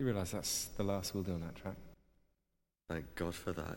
You realise that's the last we'll do on that track? Thank God for that.